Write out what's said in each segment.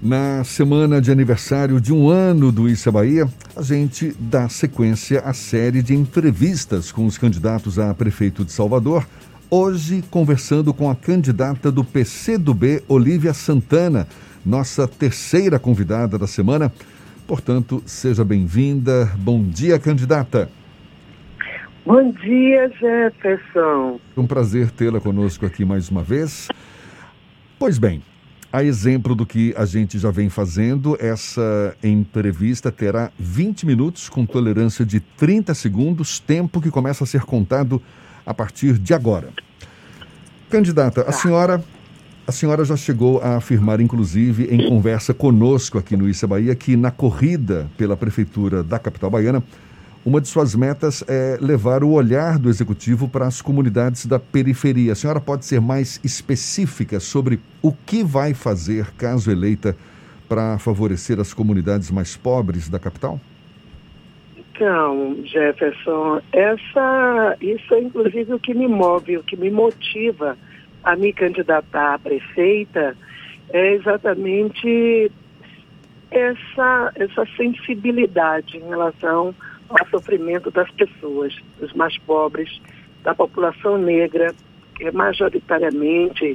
Na semana de aniversário de um ano do Issa Bahia, a gente dá sequência à série de entrevistas com os candidatos a prefeito de Salvador. Hoje, conversando com a candidata do PCdoB, Olívia Santana, nossa terceira convidada da semana. Portanto, seja bem-vinda. Bom dia, candidata. Bom dia, Jefferson. Um prazer tê-la conosco aqui mais uma vez. Pois bem, a exemplo do que a gente já vem fazendo, essa entrevista terá 20 minutos com tolerância de 30 segundos, tempo que começa a ser contado a partir de agora. Candidata, a tá. senhora a senhora já chegou a afirmar, inclusive, em conversa conosco aqui no Issa Bahia, que na corrida pela prefeitura da capital baiana, uma de suas metas é levar o olhar do executivo para as comunidades da periferia. A senhora pode ser mais específica sobre o que vai fazer, caso eleita, para favorecer as comunidades mais pobres da capital? Então, Jefferson, essa, isso é inclusive o que me move, o que me motiva a me candidatar a prefeita, é exatamente essa, essa sensibilidade em relação ao sofrimento das pessoas, dos mais pobres, da população negra, que é majoritariamente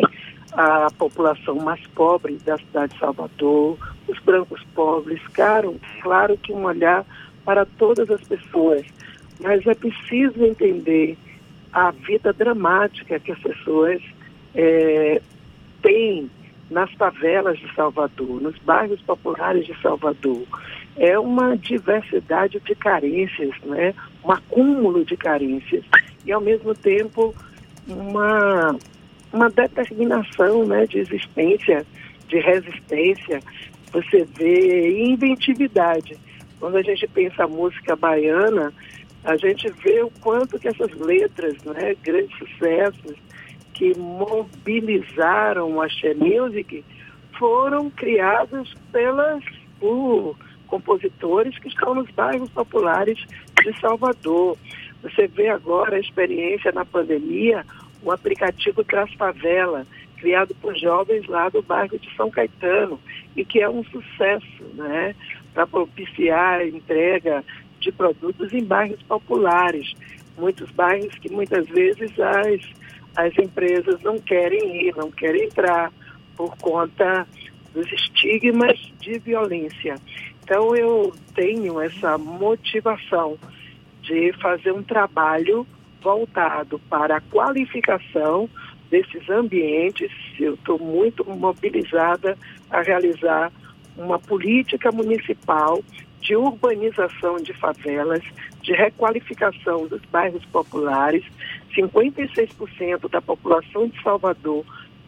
a população mais pobre da cidade de Salvador, os brancos pobres, claro, claro que um olhar para todas as pessoas, mas é preciso entender a vida dramática que as pessoas é, têm nas favelas de Salvador, nos bairros populares de Salvador é uma diversidade de carências, né? um acúmulo de carências e, ao mesmo tempo, uma, uma determinação né? de existência, de resistência, você vê inventividade. Quando a gente pensa a música baiana, a gente vê o quanto que essas letras, né, grandes sucessos, que mobilizaram a Axé Music, foram criadas pelas, por compositores que estão nos bairros populares de Salvador. Você vê agora a experiência na pandemia, o aplicativo Traz Favela, criado por jovens lá do bairro de São Caetano, e que é um sucesso, né? Para propiciar a entrega de produtos em bairros populares. Muitos bairros que muitas vezes as, as empresas não querem ir, não querem entrar por conta dos estigmas de violência. Então eu tenho essa motivação de fazer um trabalho voltado para a qualificação desses ambientes. Eu estou muito mobilizada a realizar uma política municipal de urbanização de favelas, de requalificação dos bairros populares. 56% da população de Salvador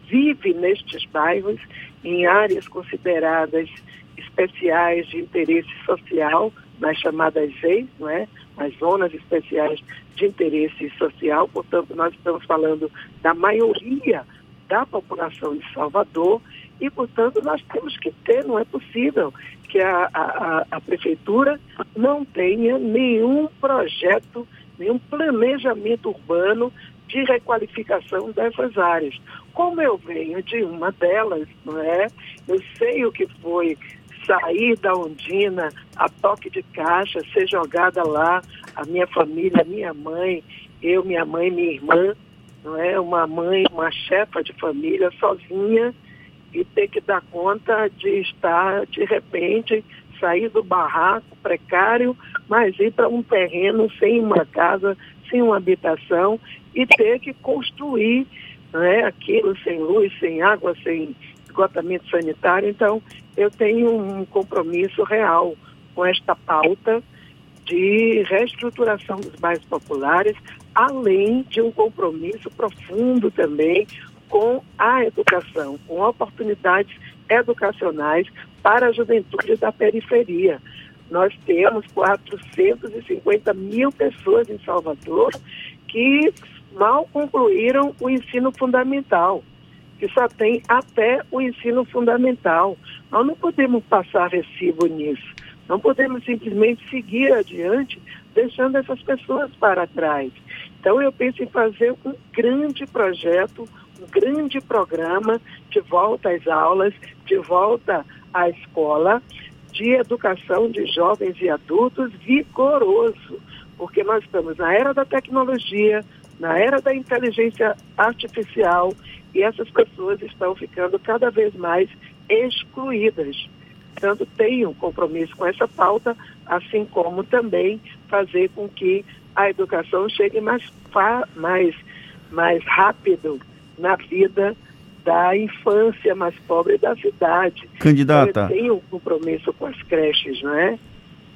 vive nestes bairros, em áreas consideradas especiais de interesse social, nas chamadas ZEIs, não é? as zonas especiais de interesse social, portanto, nós estamos falando da maioria da população de Salvador e, portanto, nós temos que ter, não é possível que a, a, a prefeitura não tenha nenhum projeto, nenhum planejamento urbano de requalificação dessas áreas. Como eu venho de uma delas, não é? Eu sei o que foi sair da Ondina a toque de caixa, ser jogada lá, a minha família, minha mãe, eu, minha mãe, minha irmã, não é? Uma mãe, uma chefa de família sozinha e ter que dar conta de estar, de repente, sair do barraco precário, mas ir para um terreno sem uma casa, sem uma habitação e ter que construir é aquilo sem luz, sem água, sem esgotamento sanitário. Então, eu tenho um compromisso real com esta pauta de reestruturação dos bairros populares, além de um compromisso profundo também com a educação, com oportunidades educacionais para a juventude da periferia. Nós temos 450 mil pessoas em Salvador que mal concluíram o ensino fundamental que só tem até o ensino fundamental. Nós não podemos passar recibo nisso. Não podemos simplesmente seguir adiante, deixando essas pessoas para trás. Então, eu penso em fazer um grande projeto um grande programa de volta às aulas, de volta à escola, de educação de jovens e adultos vigoroso, porque nós estamos na era da tecnologia, na era da inteligência artificial e essas pessoas estão ficando cada vez mais excluídas. Portanto, tenho compromisso com essa pauta, assim como também fazer com que a educação chegue mais, mais, mais rápido na vida da infância mais pobre da cidade. Candidata. Tenho um compromisso com as creches, não é?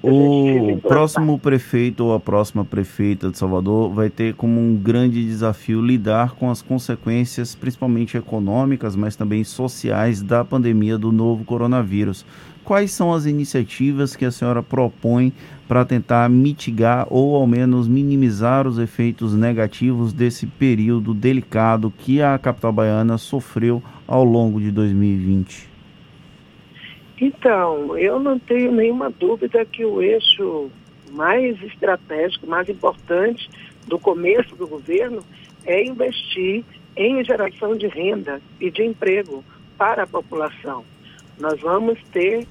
O próximo prefeito ou a próxima prefeita de Salvador vai ter como um grande desafio lidar com as consequências, principalmente econômicas, mas também sociais, da pandemia do novo coronavírus. Quais são as iniciativas que a senhora propõe para tentar mitigar ou ao menos minimizar os efeitos negativos desse período delicado que a capital baiana sofreu ao longo de 2020? Então, eu não tenho nenhuma dúvida que o eixo mais estratégico, mais importante do começo do governo é investir em geração de renda e de emprego para a população. Nós vamos ter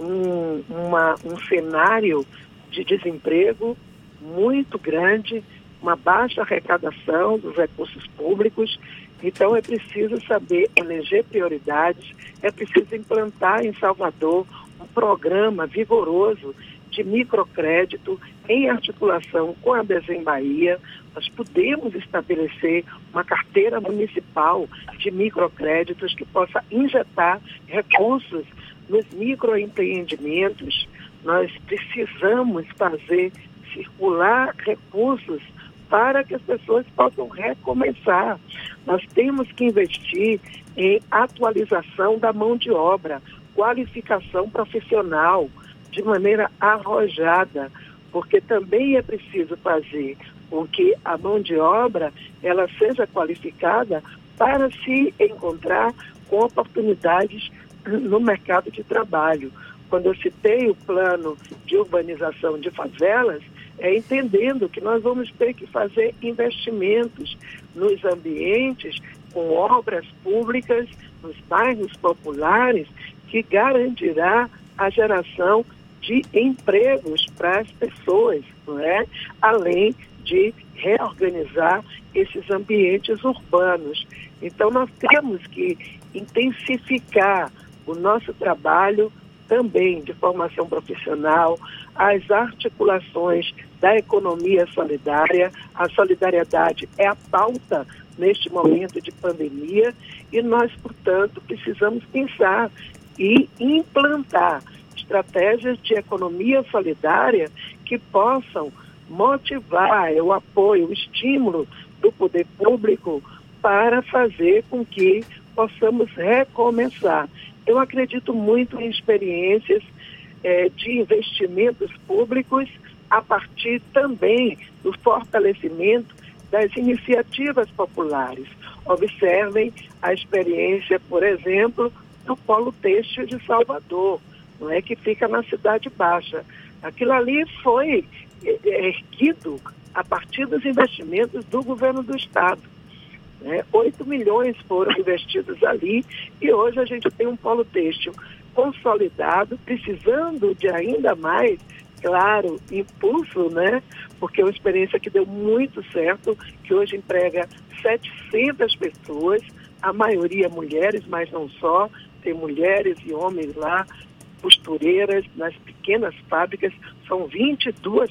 um, uma, um cenário de desemprego muito grande, uma baixa arrecadação dos recursos públicos então é preciso saber eleger prioridades, é preciso implantar em Salvador um programa vigoroso de microcrédito em articulação com a Desem Bahia. Nós podemos estabelecer uma carteira municipal de microcréditos que possa injetar recursos nos microempreendimentos. Nós precisamos fazer circular recursos para que as pessoas possam recomeçar. Nós temos que investir em atualização da mão de obra, qualificação profissional, de maneira arrojada, porque também é preciso fazer com que a mão de obra ela seja qualificada para se encontrar com oportunidades no mercado de trabalho. Quando eu citei o plano de urbanização de favelas, é, entendendo que nós vamos ter que fazer investimentos nos ambientes com obras públicas, nos bairros populares, que garantirá a geração de empregos para as pessoas, não é? além de reorganizar esses ambientes urbanos. Então, nós temos que intensificar o nosso trabalho também de formação profissional, as articulações da economia solidária. A solidariedade é a pauta neste momento de pandemia e nós, portanto, precisamos pensar e implantar estratégias de economia solidária que possam motivar o apoio, o estímulo do poder público para fazer com que possamos recomeçar. Eu acredito muito em experiências é, de investimentos públicos a partir também do fortalecimento das iniciativas populares. Observem a experiência, por exemplo, do Polo Têxtil de Salvador, não é que fica na Cidade Baixa. Aquilo ali foi é, é, erguido a partir dos investimentos do governo do Estado. Né? 8 milhões foram investidos ali e hoje a gente tem um polo têxtil consolidado, precisando de ainda mais, claro, impulso, né? Porque é uma experiência que deu muito certo, que hoje emprega 700 pessoas, a maioria mulheres, mas não só, tem mulheres e homens lá, costureiras nas pequenas fábricas, são 22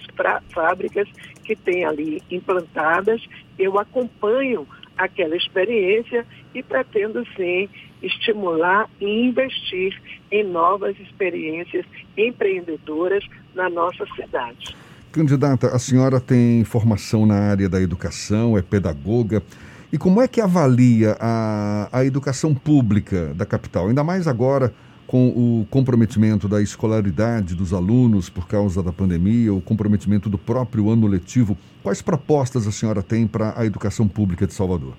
fábricas que tem ali implantadas. Eu acompanho aquela experiência e pretendo sim estimular e investir em novas experiências empreendedoras na nossa cidade. Candidata, a senhora tem formação na área da educação, é pedagoga. E como é que avalia a, a educação pública da capital? Ainda mais agora com o comprometimento da escolaridade dos alunos por causa da pandemia, o comprometimento do próprio ano letivo. Quais propostas a senhora tem para a educação pública de Salvador?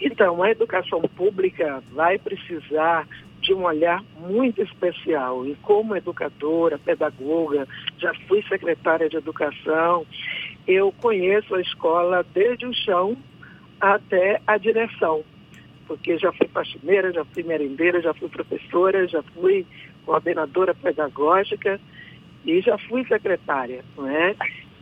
Então, a educação pública vai precisar de um olhar muito especial. E como educadora, pedagoga, já fui secretária de educação, eu conheço a escola desde o chão até a direção. Porque já fui faxineira, já fui merendeira, já fui professora, já fui coordenadora pedagógica e já fui secretária, não é?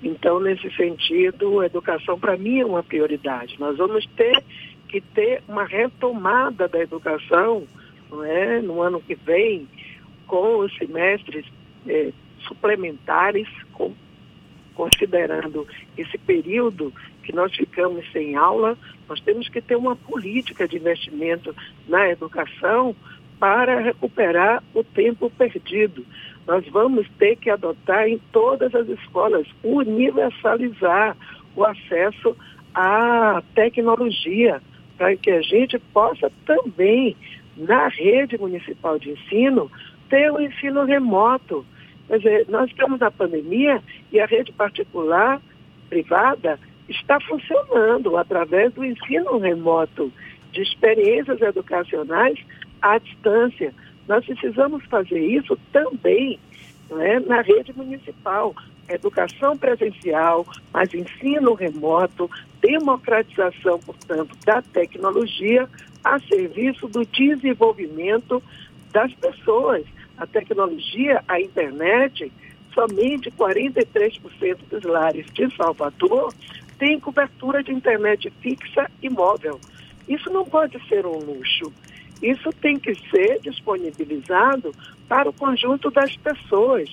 Então, nesse sentido, a educação para mim é uma prioridade. Nós vamos ter que ter uma retomada da educação, não é? No ano que vem, com os semestres eh, suplementares, com, considerando esse período que nós ficamos sem aula, nós temos que ter uma política de investimento na educação para recuperar o tempo perdido. Nós vamos ter que adotar em todas as escolas, universalizar o acesso à tecnologia, para que a gente possa também, na rede municipal de ensino, ter o ensino remoto. Quer dizer, nós estamos na pandemia e a rede particular, privada, está funcionando através do ensino remoto, de experiências educacionais à distância. Nós precisamos fazer isso também é, na rede municipal. Educação presencial, mas ensino remoto, democratização, portanto, da tecnologia a serviço do desenvolvimento das pessoas a tecnologia, a internet, somente 43% dos lares de Salvador têm cobertura de internet fixa e móvel. Isso não pode ser um luxo. Isso tem que ser disponibilizado para o conjunto das pessoas,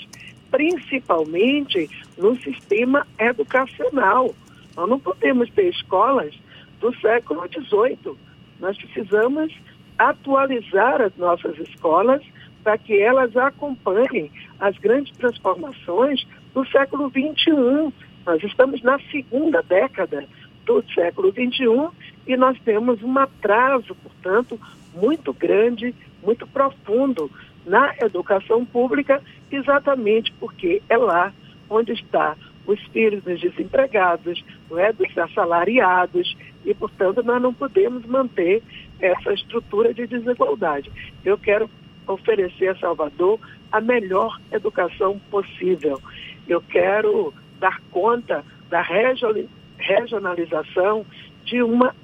principalmente no sistema educacional. Nós não podemos ter escolas do século XVIII. Nós precisamos atualizar as nossas escolas para que elas acompanhem as grandes transformações do século XXI. Nós estamos na segunda década do século XXI e nós temos um atraso, portanto, muito grande, muito profundo na educação pública, exatamente porque é lá onde está os filhos dos desempregados, não é, dos assalariados, e, portanto, nós não podemos manter essa estrutura de desigualdade. Eu quero oferecer a Salvador a melhor educação possível. Eu quero dar conta da regionalização de uma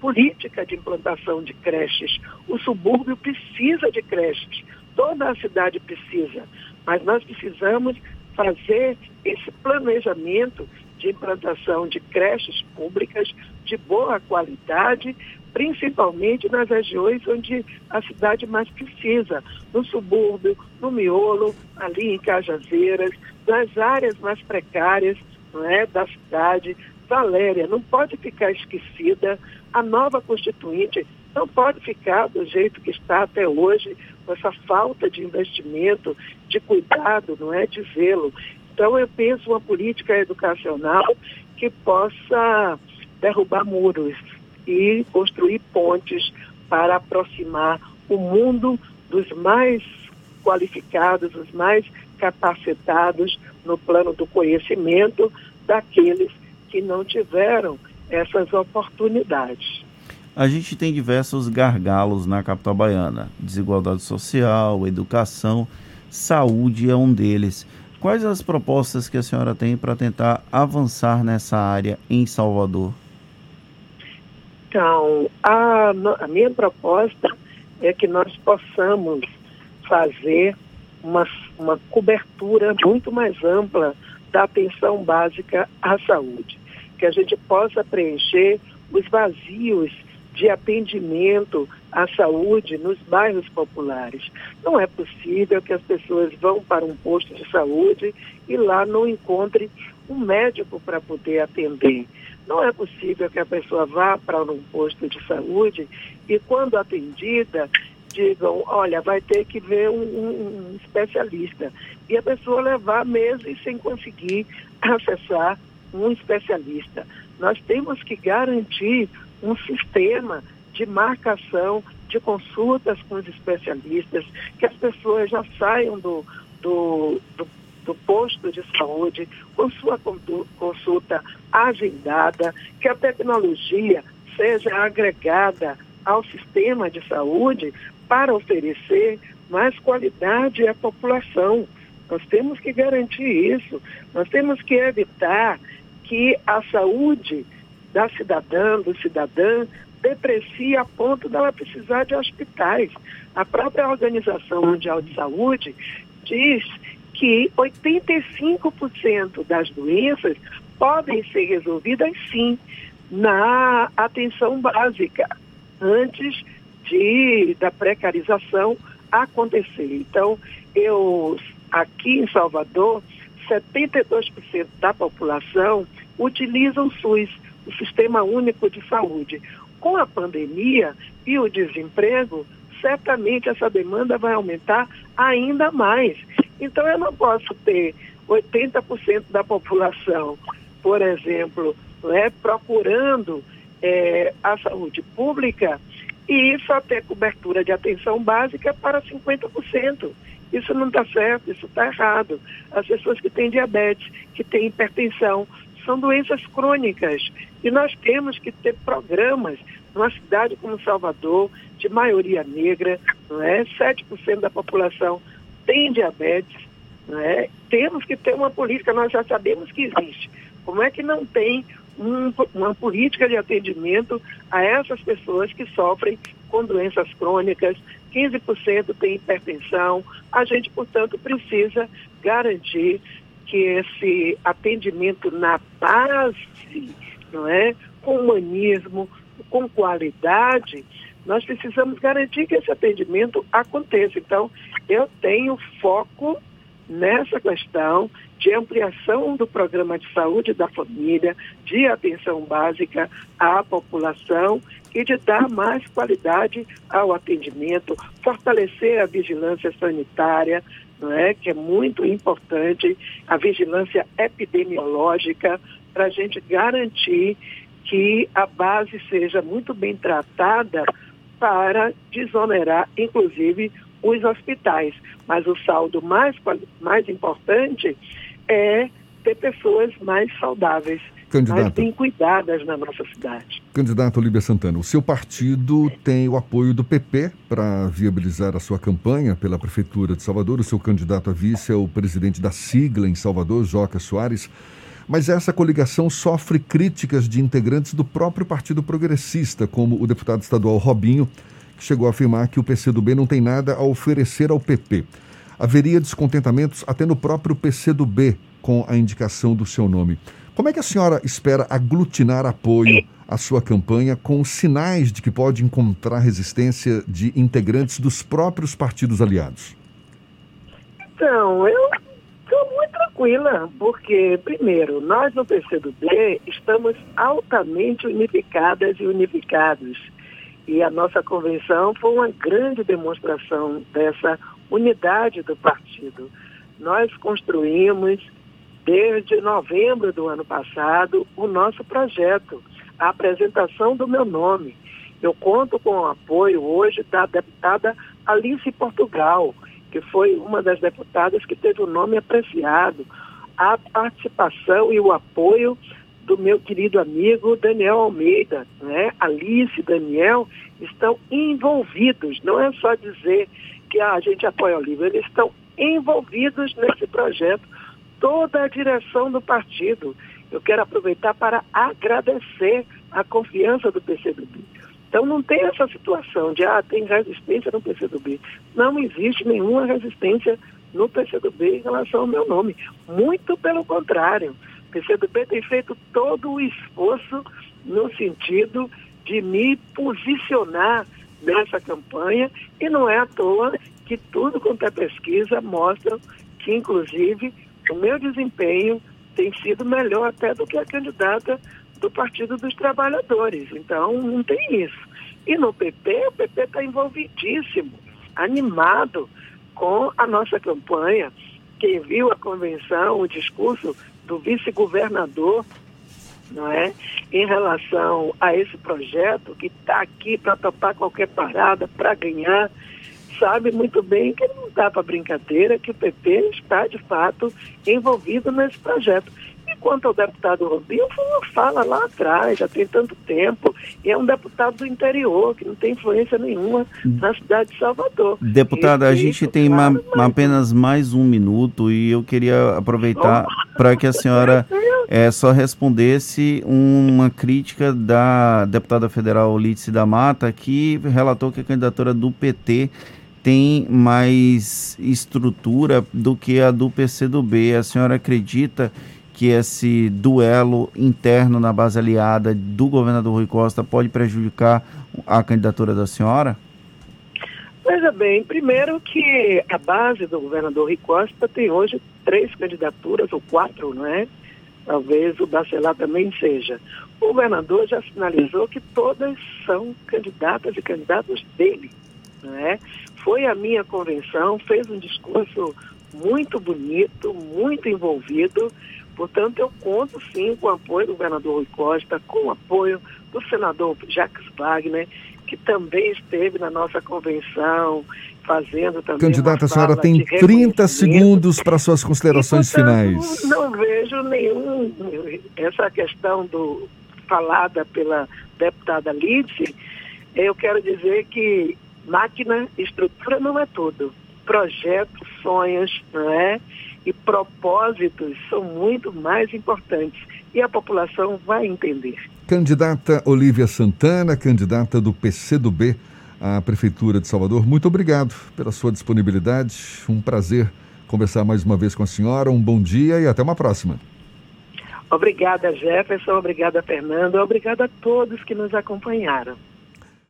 política de implantação de creches. O subúrbio precisa de creches, toda a cidade precisa, mas nós precisamos fazer esse planejamento de implantação de creches públicas de boa qualidade principalmente nas regiões onde a cidade mais precisa, no subúrbio, no miolo, ali em Cajazeiras, nas áreas mais precárias não é, da cidade. Valéria não pode ficar esquecida, a nova Constituinte não pode ficar do jeito que está até hoje, com essa falta de investimento, de cuidado, não é, de zelo. Então eu penso uma política educacional que possa derrubar muros, e construir pontes para aproximar o mundo dos mais qualificados, os mais capacitados no plano do conhecimento daqueles que não tiveram essas oportunidades. A gente tem diversos gargalos na capital baiana: desigualdade social, educação, saúde é um deles. Quais as propostas que a senhora tem para tentar avançar nessa área em Salvador? Então, a, a minha proposta é que nós possamos fazer uma, uma cobertura muito mais ampla da atenção básica à saúde, que a gente possa preencher os vazios de atendimento à saúde nos bairros populares. Não é possível que as pessoas vão para um posto de saúde e lá não encontrem um médico para poder atender. Não é possível que a pessoa vá para um posto de saúde e, quando atendida, digam, olha, vai ter que ver um, um, especialista. E a pessoa levar meses sem conseguir acessar um especialista. Nós temos que garantir um sistema de marcação, de consultas com os especialistas, que as pessoas já saiam do, do, do do posto de saúde, com sua consulta agendada, que a tecnologia seja agregada ao sistema de saúde para oferecer mais qualidade à população. Nós temos que garantir isso. Nós temos que evitar que a saúde da cidadã, do cidadã, deprecia a ponto dela precisar de hospitais. A própria Organização Mundial de Saúde diz que 85% das doenças podem ser resolvidas sim na atenção básica, antes de, da precarização acontecer. Então, eu aqui em Salvador, 72% da população utiliza o SUS, o Sistema Único de Saúde. Com a pandemia e o desemprego, certamente essa demanda vai aumentar ainda mais. Então eu não posso ter 80% da população, por exemplo, né, procurando é, a saúde pública e só ter cobertura de atenção básica para 50%. Isso não está certo, isso está errado. As pessoas que têm diabetes, que têm hipertensão, são doenças crônicas. E nós temos que ter programas numa cidade como Salvador, de maioria negra, não é? 7% da população tem diabetes, não é? Temos que ter uma política, nós já sabemos que existe. Como é que não tem um, uma política de atendimento a essas pessoas que sofrem com doenças crônicas, 15% tem hipertensão. A gente, portanto, precisa garantir que esse atendimento na base, não é, com humanismo, com qualidade, nós precisamos garantir que esse atendimento aconteça. Então, eu tenho foco nessa questão de ampliação do programa de saúde da família, de atenção básica à população e de dar mais qualidade ao atendimento, fortalecer a vigilância sanitária, não é? que é muito importante, a vigilância epidemiológica, para a gente garantir que a base seja muito bem tratada para desonerar, inclusive, os hospitais. Mas o saldo mais, mais importante é ter pessoas mais saudáveis, mais bem cuidadas na nossa cidade. Candidato Olívia Santana, o seu partido tem o apoio do PP para viabilizar a sua campanha pela Prefeitura de Salvador. O seu candidato a vice é o presidente da sigla em Salvador, Joca Soares. Mas essa coligação sofre críticas de integrantes do próprio Partido Progressista, como o deputado estadual Robinho, que chegou a afirmar que o PCdoB não tem nada a oferecer ao PP haveria descontentamentos até no próprio PCdoB com a indicação do seu nome. Como é que a senhora espera aglutinar apoio à sua campanha com sinais de que pode encontrar resistência de integrantes dos próprios partidos aliados? Então, eu estou muito tranquila, porque, primeiro, nós no PCdoB estamos altamente unificadas e unificados. E a nossa convenção foi uma grande demonstração dessa unidade do partido. Nós construímos, desde novembro do ano passado, o nosso projeto, a apresentação do meu nome. Eu conto com o apoio hoje da deputada Alice Portugal, que foi uma das deputadas que teve o nome apreciado, a participação e o apoio do meu querido amigo Daniel Almeida, né? Alice e Daniel estão envolvidos, não é só dizer que a gente apoia o livro, eles estão envolvidos nesse projeto, toda a direção do partido. Eu quero aproveitar para agradecer a confiança do PCdoB. Então não tem essa situação de, ah, tem resistência no PCdoB. Não existe nenhuma resistência no PCdoB em relação ao meu nome. Muito pelo contrário. O PCdoB tem feito todo o esforço no sentido de me posicionar nessa campanha e não é à toa que tudo quanto é pesquisa mostra que, inclusive, o meu desempenho tem sido melhor até do que a candidata do Partido dos Trabalhadores. Então, não tem isso. E no PP, o PP está envolvidíssimo, animado com a nossa campanha. Quem viu a convenção, o discurso do vice-governador não é? Em relação a esse projeto que está aqui para topar qualquer parada, para ganhar, sabe muito bem que não dá para brincadeira, que o PP está de fato envolvido nesse projeto. Quanto ao deputado Rubinho, foi uma fala lá atrás, já tem tanto tempo, e é um deputado do interior, que não tem influência nenhuma na cidade de Salvador. Deputada, a gente tem claro, mas... apenas mais um minuto e eu queria aproveitar para que a senhora é, só respondesse uma crítica da deputada federal Lídice da Mata, que relatou que a candidatura do PT tem mais estrutura do que a do PCdoB. A senhora acredita que esse duelo interno na base aliada do governador Rui Costa pode prejudicar a candidatura da senhora? Veja bem, primeiro que a base do governador Rui Costa tem hoje três candidaturas, ou quatro, não é? Talvez o Bacelar também seja. O governador já sinalizou que todas são candidatas e candidatos dele. Não é? Foi a minha convenção, fez um discurso muito bonito, muito envolvido. Portanto, eu conto sim com o apoio do governador Rui Costa, com o apoio do senador Jacques Wagner, que também esteve na nossa convenção, fazendo também. Candidata, a senhora tem 30 segundos para suas considerações e, portanto, finais. Não vejo nenhum. Essa questão do falada pela deputada Lídice, eu quero dizer que máquina, estrutura não é tudo. Projetos, sonhos, não é? E propósitos são muito mais importantes. E a população vai entender. Candidata Olivia Santana, candidata do PCdoB à Prefeitura de Salvador, muito obrigado pela sua disponibilidade. Um prazer conversar mais uma vez com a senhora. Um bom dia e até uma próxima. Obrigada, Jefferson. Obrigada, Fernando. Obrigada a todos que nos acompanharam.